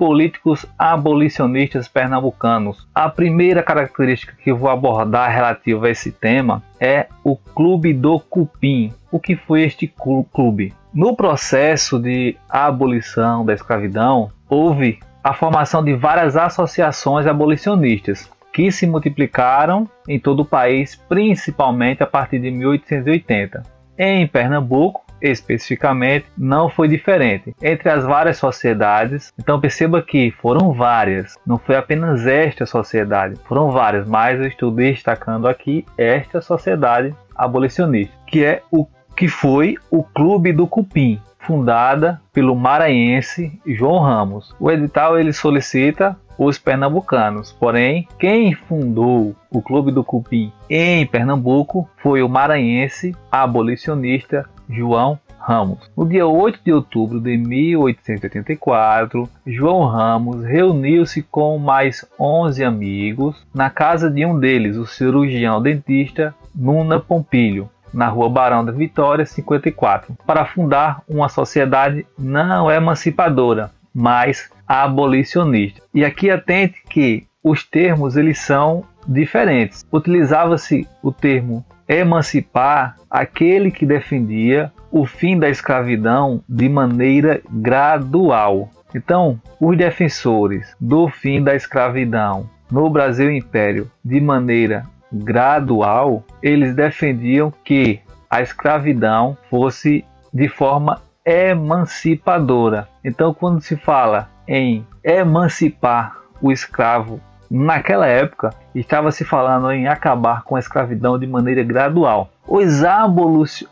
políticos abolicionistas pernambucanos. A primeira característica que vou abordar relativa a esse tema é o Clube do Cupim. O que foi este clube? No processo de abolição da escravidão, houve a formação de várias associações abolicionistas que se multiplicaram em todo o país, principalmente a partir de 1880. Em Pernambuco, especificamente, não foi diferente. Entre as várias sociedades, então perceba que foram várias, não foi apenas esta sociedade, foram várias, mas eu estou destacando aqui esta sociedade abolicionista, que é o que foi o Clube do Cupim, fundada pelo maranhense João Ramos. O edital ele solicita os pernambucanos. Porém, quem fundou o Clube do Cupim em Pernambuco foi o maranhense abolicionista João Ramos. No dia 8 de outubro de 1884, João Ramos reuniu-se com mais 11 amigos na casa de um deles, o cirurgião dentista Nuna Pompilho, na rua Barão da Vitória, 54, para fundar uma sociedade não emancipadora, mas abolicionista. E aqui atente que os termos eles são diferentes. Utilizava-se o termo emancipar aquele que defendia o fim da escravidão de maneira gradual. Então, os defensores do fim da escravidão no Brasil Império de maneira gradual, eles defendiam que a escravidão fosse de forma emancipadora. Então, quando se fala em emancipar o escravo naquela época, estava se falando em acabar com a escravidão de maneira gradual. Os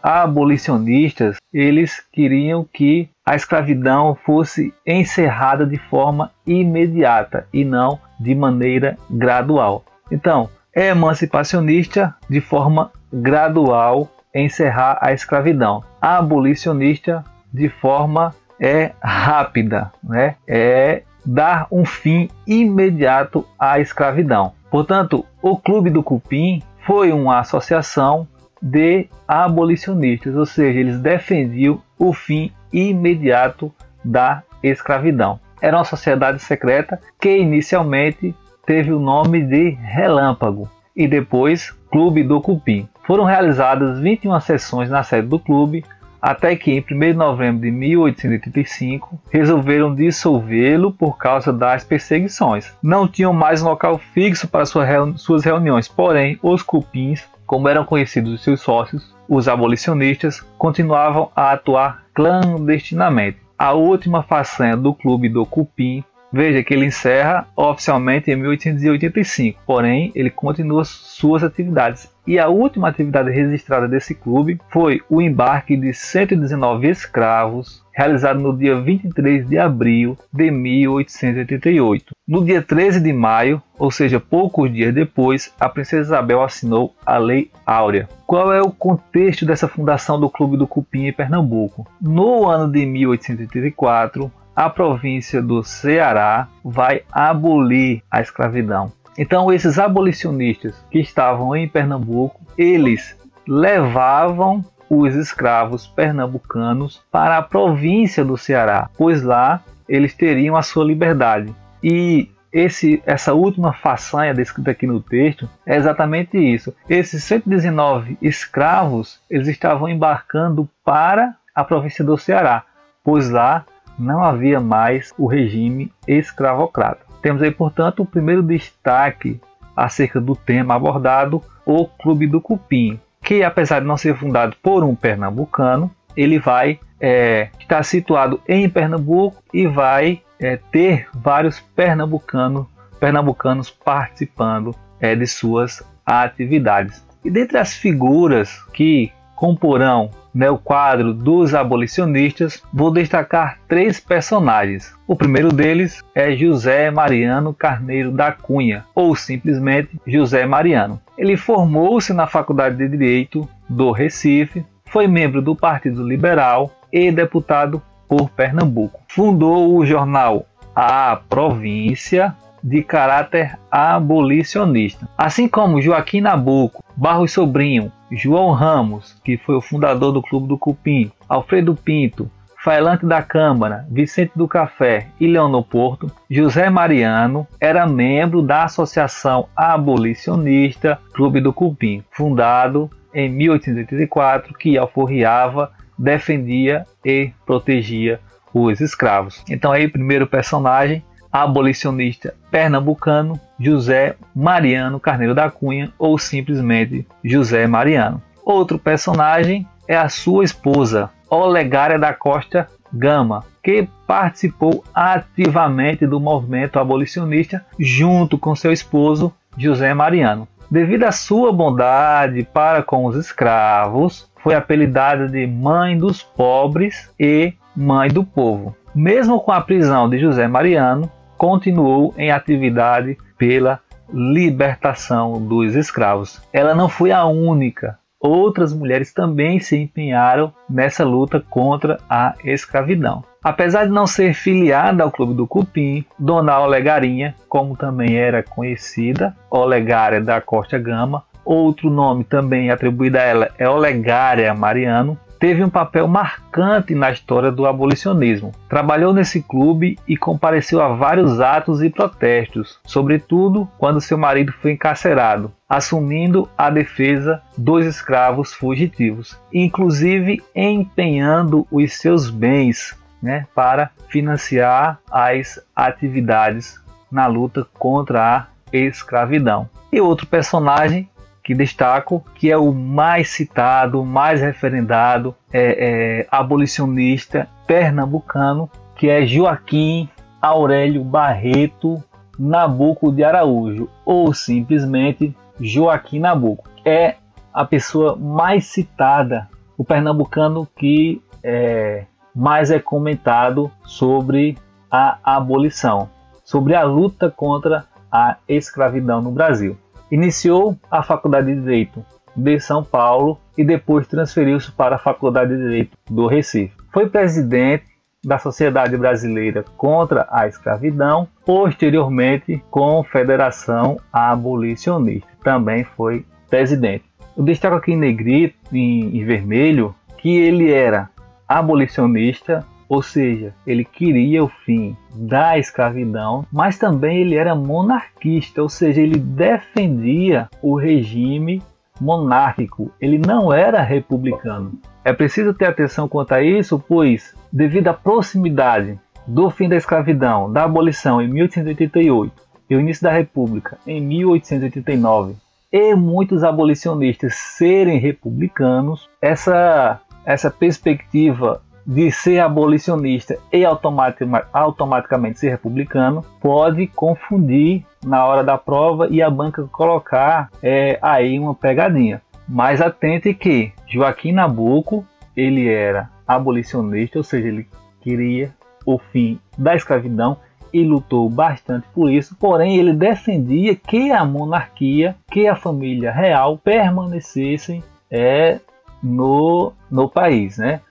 abolicionistas, eles queriam que a escravidão fosse encerrada de forma imediata e não de maneira gradual. Então, é emancipacionista de forma gradual encerrar a escravidão. Abolicionista de forma é rápida, né? É dar um fim imediato à escravidão. Portanto, o Clube do Cupim foi uma associação de abolicionistas, ou seja, eles defendiam o fim imediato da escravidão. Era uma sociedade secreta que inicialmente teve o nome de Relâmpago e depois Clube do Cupim. Foram realizadas 21 sessões na sede do clube, até que em 1 de novembro de 1885 resolveram dissolvê-lo por causa das perseguições. Não tinham mais um local fixo para suas reuniões, porém os cupins, como eram conhecidos os seus sócios, os abolicionistas, continuavam a atuar clandestinamente. A última façanha do clube do Cupim Veja que ele encerra oficialmente em 1885, porém ele continua suas atividades. E a última atividade registrada desse clube foi o embarque de 119 escravos, realizado no dia 23 de abril de 1888. No dia 13 de maio, ou seja, poucos dias depois, a princesa Isabel assinou a Lei Áurea. Qual é o contexto dessa fundação do Clube do Cupim em Pernambuco? No ano de 1884, a província do Ceará vai abolir a escravidão. Então, esses abolicionistas que estavam em Pernambuco, eles levavam os escravos pernambucanos para a província do Ceará, pois lá eles teriam a sua liberdade. E esse, essa última façanha descrita aqui no texto é exatamente isso. Esses 119 escravos eles estavam embarcando para a província do Ceará, pois lá não havia mais o regime escravocrata. Temos aí, portanto, o primeiro destaque acerca do tema abordado, o Clube do Cupim, que apesar de não ser fundado por um pernambucano, ele vai é, estar situado em Pernambuco e vai é, ter vários pernambucanos, pernambucanos participando é, de suas atividades. E dentre as figuras que comporão né, o quadro dos abolicionistas, vou destacar três personagens. O primeiro deles é José Mariano Carneiro da Cunha, ou simplesmente José Mariano. Ele formou-se na Faculdade de Direito do Recife, foi membro do Partido Liberal e deputado por Pernambuco. Fundou o jornal A Província, de caráter abolicionista. Assim como Joaquim Nabuco, Barros Sobrinho, João Ramos, que foi o fundador do Clube do Cupim, Alfredo Pinto, Faelante da Câmara, Vicente do Café e Leonor Porto, José Mariano era membro da Associação Abolicionista Clube do Cupim, fundado em 1884, que alforriava, defendia e protegia os escravos. Então aí, primeiro personagem, abolicionista pernambucano José Mariano Carneiro da Cunha ou simplesmente José Mariano. Outro personagem é a sua esposa, Olegária da Costa Gama, que participou ativamente do movimento abolicionista junto com seu esposo José Mariano. Devido à sua bondade para com os escravos, foi apelidada de Mãe dos Pobres e Mãe do Povo. Mesmo com a prisão de José Mariano, continuou em atividade pela libertação dos escravos. Ela não foi a única. Outras mulheres também se empenharam nessa luta contra a escravidão. Apesar de não ser filiada ao Clube do Cupim, Dona Olegarinha, como também era conhecida, Olegária da Costa Gama, outro nome também atribuído a ela é Olegária Mariano, teve um papel marcante na história do abolicionismo. Trabalhou nesse clube e compareceu a vários atos e protestos, sobretudo quando seu marido foi encarcerado, assumindo a defesa dos escravos fugitivos, inclusive empenhando os seus bens né, para financiar as atividades na luta contra a escravidão. E outro personagem que destaco, que é o mais citado, mais referendado, é, é, abolicionista pernambucano, que é Joaquim Aurélio Barreto Nabuco de Araújo, ou simplesmente Joaquim Nabuco. É a pessoa mais citada, o pernambucano que é, mais é comentado sobre a abolição, sobre a luta contra a escravidão no Brasil. Iniciou a Faculdade de Direito de São Paulo e depois transferiu-se para a Faculdade de Direito do Recife. Foi presidente da Sociedade Brasileira contra a Escravidão, posteriormente Confederação Abolicionista. Também foi presidente. Eu destaco aqui em negrito, em, em vermelho, que ele era abolicionista ou seja, ele queria o fim da escravidão, mas também ele era monarquista, ou seja, ele defendia o regime monárquico, ele não era republicano. É preciso ter atenção quanto a isso, pois, devido à proximidade do fim da escravidão, da abolição em 1888 e o início da República em 1889, e muitos abolicionistas serem republicanos, essa, essa perspectiva de ser abolicionista e automaticamente ser republicano pode confundir na hora da prova e a banca colocar é, aí uma pegadinha. Mas atente que Joaquim Nabuco ele era abolicionista, ou seja, ele queria o fim da escravidão e lutou bastante por isso, porém ele defendia que a monarquia, que a família real permanecessem é, no, no país, né?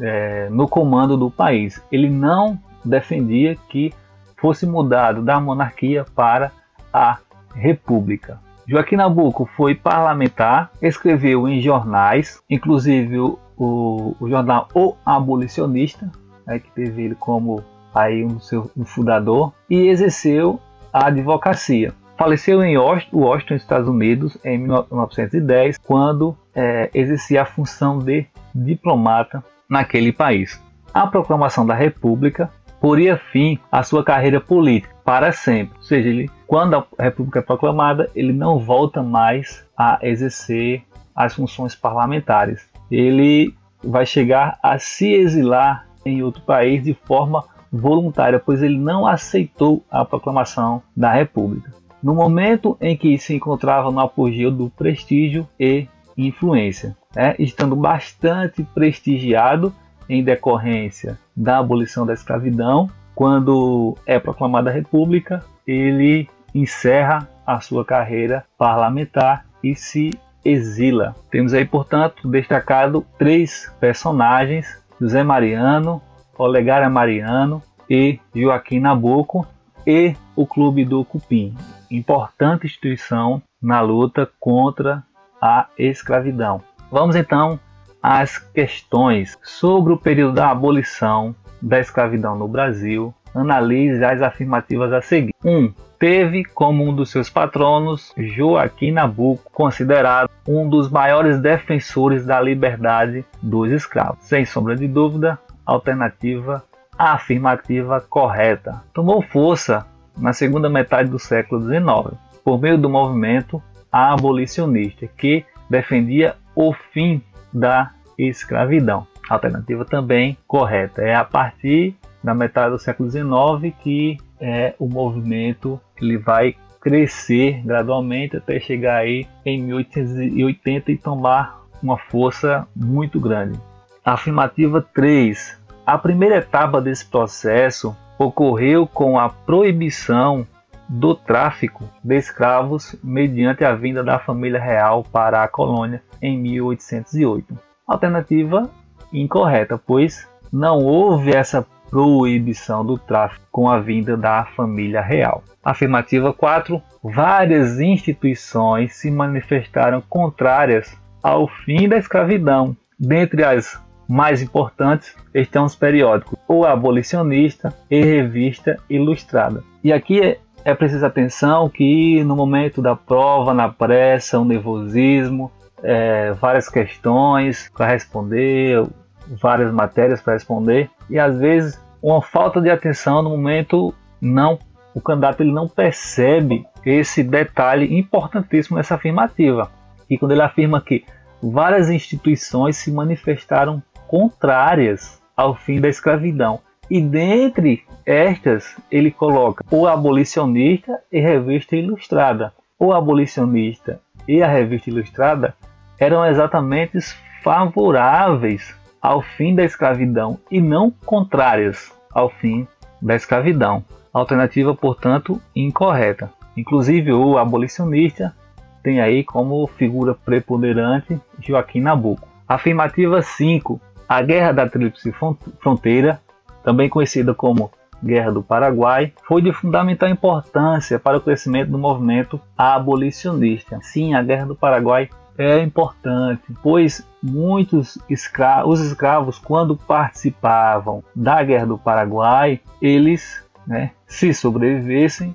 É, no comando do país. Ele não defendia que fosse mudado da monarquia para a república. Joaquim Nabuco foi parlamentar, escreveu em jornais, inclusive o, o, jornal O Abolicionista, né, que teve ele como aí um, seu, um fundador, e exerceu a advocacia. Faleceu em Washington, Estados Unidos, em 1910, quando é, exercia a função de diplomata naquele país. A proclamação da República poria fim à sua carreira política para sempre. Ou seja, ele, quando a República é proclamada, ele não volta mais a exercer as funções parlamentares. Ele vai chegar a se exilar em outro país de forma voluntária, pois ele não aceitou a proclamação da República. No momento em que se encontrava no apogeu do prestígio e influência, né, estando bastante prestigiado em decorrência da abolição da escravidão. Quando é proclamada a República, ele encerra a sua carreira parlamentar e se exila. Temos aí, portanto, destacado três personagens: José Mariano, Olegária Mariano e Joaquim Nabuco, e o Clube do Cupim, importante instituição na luta contra a escravidão. Vamos então as questões sobre o período da abolição da escravidão no Brasil, analise as afirmativas a seguir. 1. Um, teve como um dos seus patronos Joaquim Nabuco, considerado um dos maiores defensores da liberdade dos escravos. Sem sombra de dúvida, alternativa afirmativa correta. Tomou força na segunda metade do século XIX, por meio do movimento abolicionista, que defendia o fim da escravidão. Alternativa também correta. É a partir da metade do século XIX que é, o movimento ele vai crescer gradualmente até chegar aí em 1880 e tomar uma força muito grande. Afirmativa 3. A primeira etapa desse processo ocorreu com a proibição do tráfico de escravos mediante a vinda da família real para a colônia em 1808. Alternativa incorreta, pois não houve essa proibição do tráfico com a vinda da família real. Afirmativa 4. Várias instituições se manifestaram contrárias ao fim da escravidão. Dentre as mais importantes estão os periódicos O Abolicionista e Revista Ilustrada. E aqui é, preciso atenção que no momento da prova, na pressa, o nervosismo, é, várias questões para responder, várias matérias para responder. E às vezes uma falta de atenção no momento não o candidato ele não percebe esse detalhe importantíssimo nessa afirmativa. E quando ele afirma que várias instituições se manifestaram contrárias ao fim da escravidão e dentre estas ele coloca o abolicionista e revista ilustrada o abolicionista e a revista ilustrada eram exatamente favoráveis ao fim da escravidão e não contrárias ao fim da escravidão. Alternativa, portanto, incorreta. Inclusive, o abolicionista tem aí como figura preponderante Joaquim Nabuco. Afirmativa 5. A Guerra da Tríplice Fronteira, também conhecida como Guerra do Paraguai, foi de fundamental importância para o crescimento do movimento abolicionista. Sim, a Guerra do Paraguai é importante, pois muitos escravos, os escravos, quando participavam da Guerra do Paraguai, eles, né, se sobrevivessem,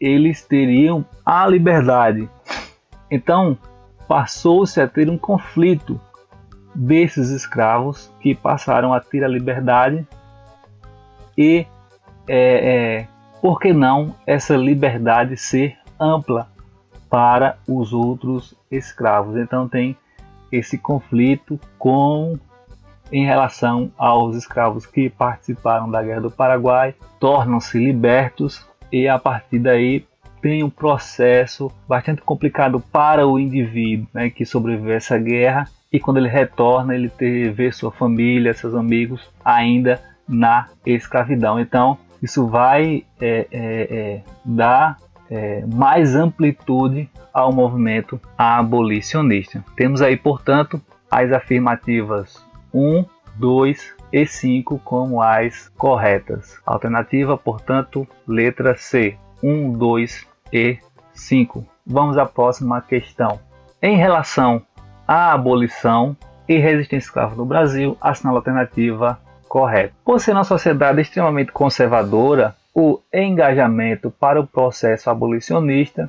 eles teriam a liberdade. Então, passou-se a ter um conflito desses escravos que passaram a ter a liberdade e, é, é, por que não, essa liberdade ser ampla para os outros escravos. Então tem esse conflito com em relação aos escravos que participaram da Guerra do Paraguai, tornam-se libertos e a partir daí tem um processo bastante complicado para o indivíduo né, que sobreviveu a essa guerra e quando ele retorna ele vê sua família, seus amigos ainda na escravidão. Então isso vai é, é, é, dar é, mais amplitude ao movimento abolicionista. Temos aí, portanto, as afirmativas 1, 2 e 5 como as corretas. Alternativa, portanto, letra C, 1, 2 e 5. Vamos à próxima questão. Em relação à abolição e resistência escrava no Brasil, assinala a alternativa correta. Por ser uma sociedade extremamente conservadora, o engajamento para o processo abolicionista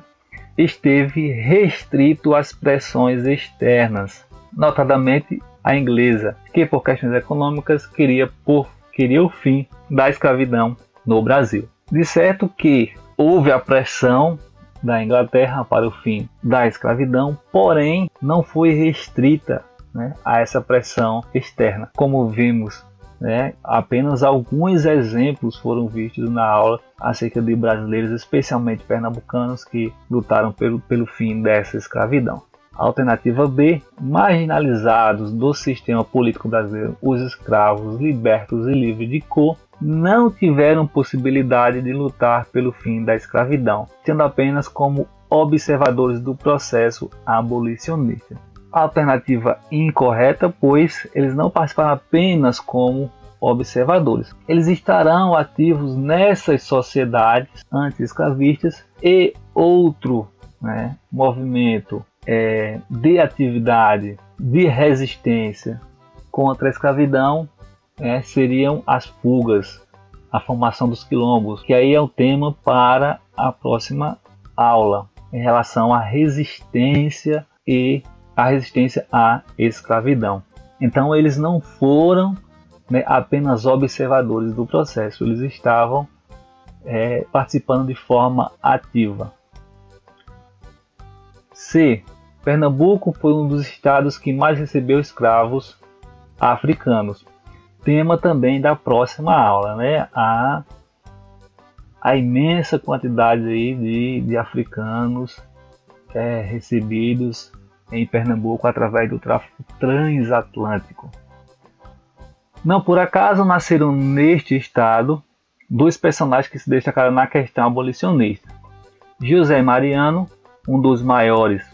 esteve restrito às pressões externas, notadamente a inglesa, que por questões econômicas queria, por, queria o fim da escravidão no Brasil. De certo que houve a pressão da Inglaterra para o fim da escravidão, porém não foi restrita né, a essa pressão externa, como vimos né? Apenas alguns exemplos foram vistos na aula acerca de brasileiros, especialmente pernambucanos, que lutaram pelo, pelo fim dessa escravidão. Alternativa B: marginalizados do sistema político brasileiro, os escravos libertos e livres de cor não tiveram possibilidade de lutar pelo fim da escravidão, sendo apenas como observadores do processo abolicionista alternativa incorreta, pois eles não participaram apenas como observadores. Eles estarão ativos nessas sociedades anti-escravistas e outro né, movimento é, de atividade de resistência contra a escravidão é, seriam as fugas, a formação dos quilombos, que aí é o tema para a próxima aula em relação à resistência e a resistência à escravidão. Então eles não foram né, apenas observadores do processo, eles estavam é, participando de forma ativa. C. Pernambuco foi um dos estados que mais recebeu escravos africanos. Tema também da próxima aula, né? A, a imensa quantidade aí de, de africanos é, recebidos em Pernambuco através do tráfico transatlântico. Não por acaso nasceram neste estado dois personagens que se destacaram na questão abolicionista. José Mariano, um dos maiores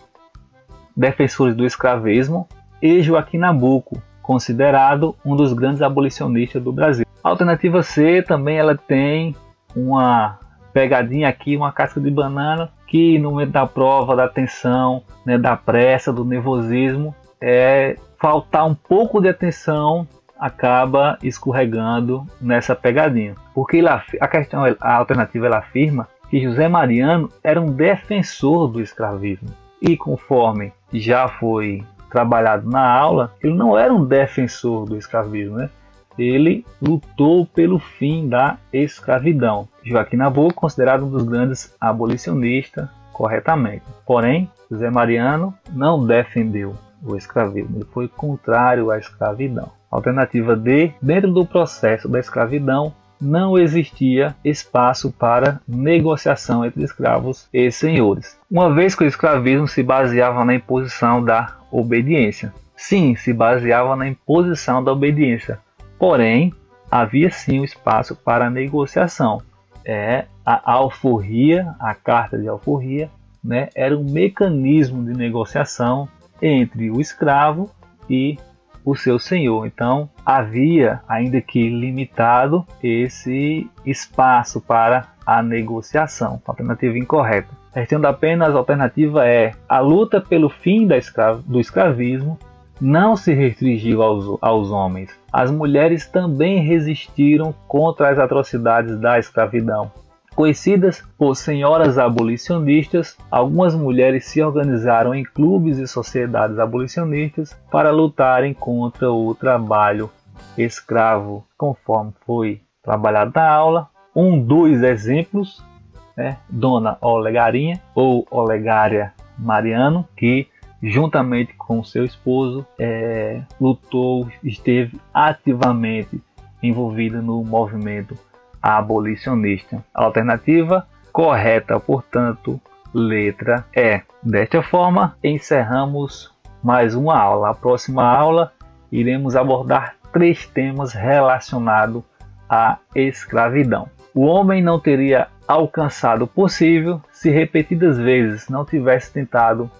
defensores do escravismo, e Joaquim Nabuco, considerado um dos grandes abolicionistas do Brasil. A alternativa C também ela tem uma pegadinha aqui, uma casca de banana, que no momento da prova, da tensão, né, da pressa, do nervosismo, é faltar um pouco de atenção acaba escorregando nessa pegadinha. Porque a questão, a alternativa ela afirma que José Mariano era um defensor do escravismo. E conforme já foi trabalhado na aula, ele não era um defensor do escravismo, né? Ele lutou pelo fim da escravidão. Joaquim Nabuco, considerado um dos grandes abolicionistas, corretamente. Porém, José Mariano não defendeu o escravismo, ele foi contrário à escravidão. Alternativa D, dentro do processo da escravidão, não existia espaço para negociação entre escravos e senhores, uma vez que o escravismo se baseava na imposição da obediência. Sim, se baseava na imposição da obediência, porém havia sim o espaço para negociação. É a alforria, a carta de alforria, né, era um mecanismo de negociação entre o escravo e o seu senhor. Então havia, ainda que limitado, esse espaço para a negociação. Alternativa incorreta. Restando apenas a alternativa é a luta pelo fim escra do escravismo não se restringiu aos, aos homens. As mulheres também resistiram contra as atrocidades da escravidão. Conhecidas por senhoras abolicionistas, algumas mulheres se organizaram em clubes e sociedades abolicionistas para lutarem contra o trabalho escravo, conforme foi trabalhado na aula. Um dos exemplos, né, Dona Olegarinha ou Olegária Mariano, que juntamente com seu esposo é, lutou, esteve ativamente envolvida no movimento abolicionista. Alternativa correta, portanto, letra E. Desta forma, encerramos mais uma aula. A próxima aula iremos abordar três temas relacionados à escravidão. O homem não teria alcançado o possível se repetidas vezes não tivesse tentado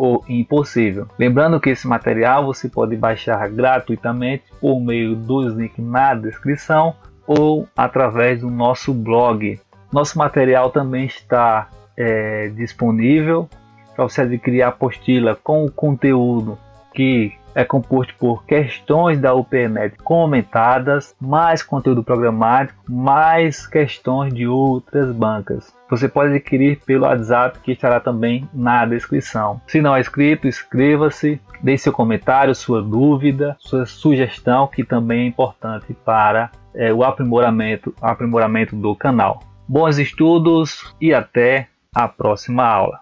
o impossível. Lembrando que esse material você pode baixar gratuitamente por meio dos links na descrição ou através do nosso blog. Nosso material também está é, disponível para você adquirir a apostila com o conteúdo que é composto por questões da UPNet comentadas, mais conteúdo programático, mais questões de outras bancas. Você pode adquirir pelo WhatsApp que estará também na descrição. Se não é inscrito, inscreva-se, deixe seu comentário, sua dúvida, sua sugestão, que também é importante para é, o aprimoramento, aprimoramento do canal. Bons estudos e até a próxima aula.